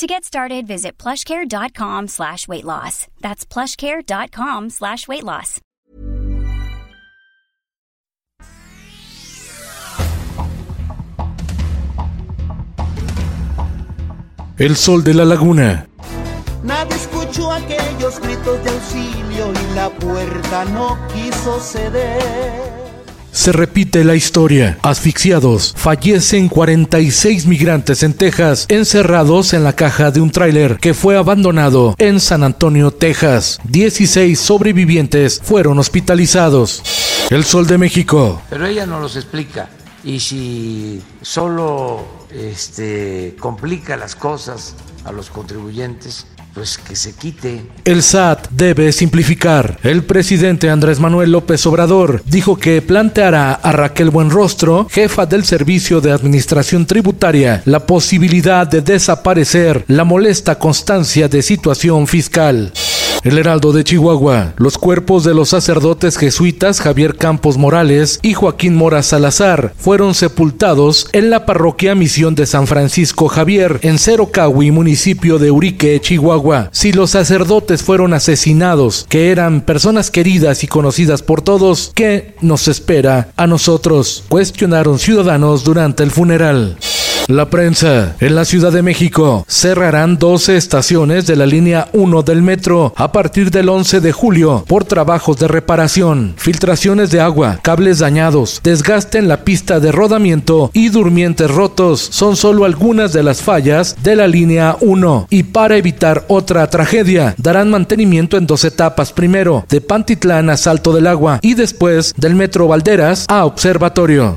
To get started, visit plushcare.com slash weight loss. That's plushcare.com slash weight loss. El sol de la laguna. Nadie escuchó aquellos gritos de auxilio y la puerta no quiso ceder. Se repite la historia. Asfixiados, fallecen 46 migrantes en Texas, encerrados en la caja de un tráiler que fue abandonado en San Antonio, Texas. 16 sobrevivientes fueron hospitalizados. El Sol de México. Pero ella no los explica. Y si solo este, complica las cosas a los contribuyentes, pues que se quite. El SAT debe simplificar. El presidente Andrés Manuel López Obrador dijo que planteará a Raquel Buenrostro, jefa del Servicio de Administración Tributaria, la posibilidad de desaparecer la molesta constancia de situación fiscal. El Heraldo de Chihuahua. Los cuerpos de los sacerdotes jesuitas Javier Campos Morales y Joaquín Mora Salazar fueron sepultados en la parroquia Misión de San Francisco Javier, en Cerocahui, municipio de Urique, Chihuahua. Si los sacerdotes fueron asesinados, que eran personas queridas y conocidas por todos, ¿qué nos espera a nosotros? Cuestionaron ciudadanos durante el funeral. La prensa. En la Ciudad de México cerrarán 12 estaciones de la línea 1 del metro a partir del 11 de julio por trabajos de reparación, filtraciones de agua, cables dañados, desgaste en la pista de rodamiento y durmientes rotos son solo algunas de las fallas de la línea 1. Y para evitar otra tragedia, darán mantenimiento en dos etapas. Primero, de Pantitlán a Salto del Agua y después del Metro Valderas a Observatorio.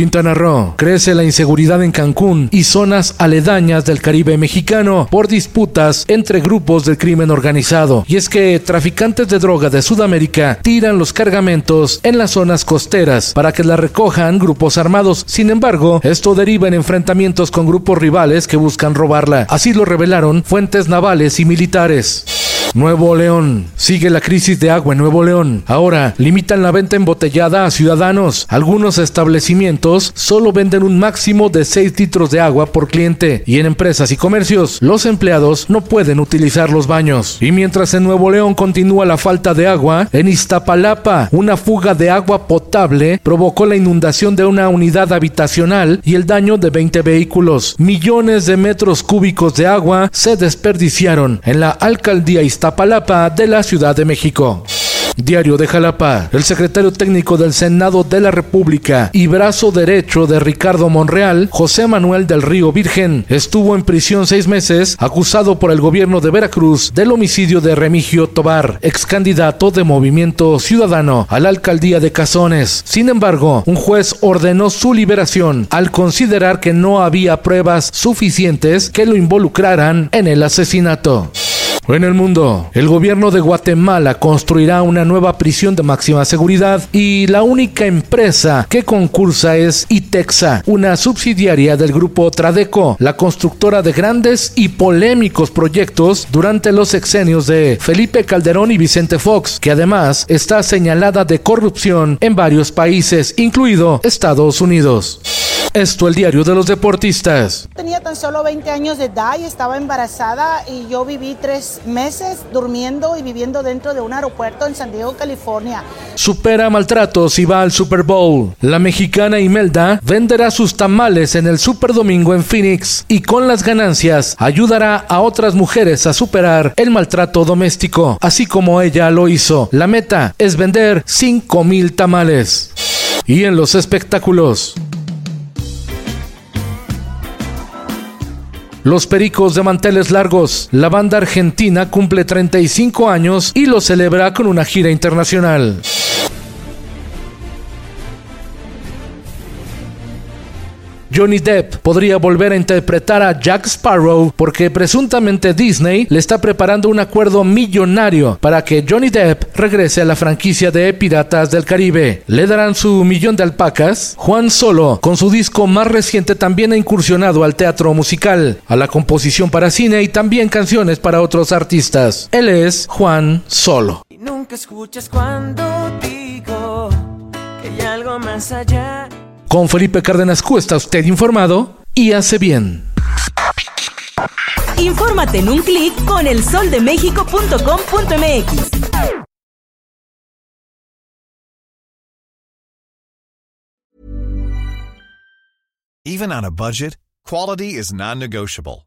Quintana Roo. Crece la inseguridad en Cancún y zonas aledañas del Caribe mexicano por disputas entre grupos del crimen organizado. Y es que traficantes de droga de Sudamérica tiran los cargamentos en las zonas costeras para que la recojan grupos armados. Sin embargo, esto deriva en enfrentamientos con grupos rivales que buscan robarla. Así lo revelaron fuentes navales y militares. Nuevo León. Sigue la crisis de agua en Nuevo León. Ahora limitan la venta embotellada a ciudadanos. Algunos establecimientos solo venden un máximo de 6 litros de agua por cliente y en empresas y comercios los empleados no pueden utilizar los baños. Y mientras en Nuevo León continúa la falta de agua, en Iztapalapa una fuga de agua potable provocó la inundación de una unidad habitacional y el daño de 20 vehículos. Millones de metros cúbicos de agua se desperdiciaron en la alcaldía Iztapalapa de la Ciudad de México. Diario de Jalapa. El secretario técnico del Senado de la República y brazo derecho de Ricardo Monreal, José Manuel del Río Virgen, estuvo en prisión seis meses acusado por el gobierno de Veracruz del homicidio de Remigio Tobar, ex candidato de Movimiento Ciudadano a la alcaldía de Cazones. Sin embargo, un juez ordenó su liberación al considerar que no había pruebas suficientes que lo involucraran en el asesinato. En el mundo, el gobierno de Guatemala construirá una nueva prisión de máxima seguridad y la única empresa que concursa es ITEXA, una subsidiaria del grupo Tradeco, la constructora de grandes y polémicos proyectos durante los sexenios de Felipe Calderón y Vicente Fox, que además está señalada de corrupción en varios países, incluido Estados Unidos. Esto el diario de los deportistas. Tenía tan solo 20 años de edad y estaba embarazada y yo viví tres meses durmiendo y viviendo dentro de un aeropuerto en San Diego, California. Supera maltratos y va al Super Bowl. La mexicana Imelda venderá sus tamales en el Super Domingo en Phoenix y con las ganancias ayudará a otras mujeres a superar el maltrato doméstico, así como ella lo hizo. La meta es vender 5 mil tamales. Y en los espectáculos. Los Pericos de Manteles Largos. La banda argentina cumple 35 años y lo celebra con una gira internacional. Johnny Depp podría volver a interpretar a Jack Sparrow porque presuntamente Disney le está preparando un acuerdo millonario para que Johnny Depp regrese a la franquicia de Piratas del Caribe. Le darán su millón de alpacas. Juan Solo, con su disco más reciente, también ha incursionado al teatro musical, a la composición para cine y también canciones para otros artistas. Él es Juan Solo. Nunca escuchas cuando digo que hay algo más allá. Con Felipe Cárdenas Q está usted informado y hace bien. Infórmate en un clic con elsoldemexico.com.mx. Even on a budget, quality is non-negotiable.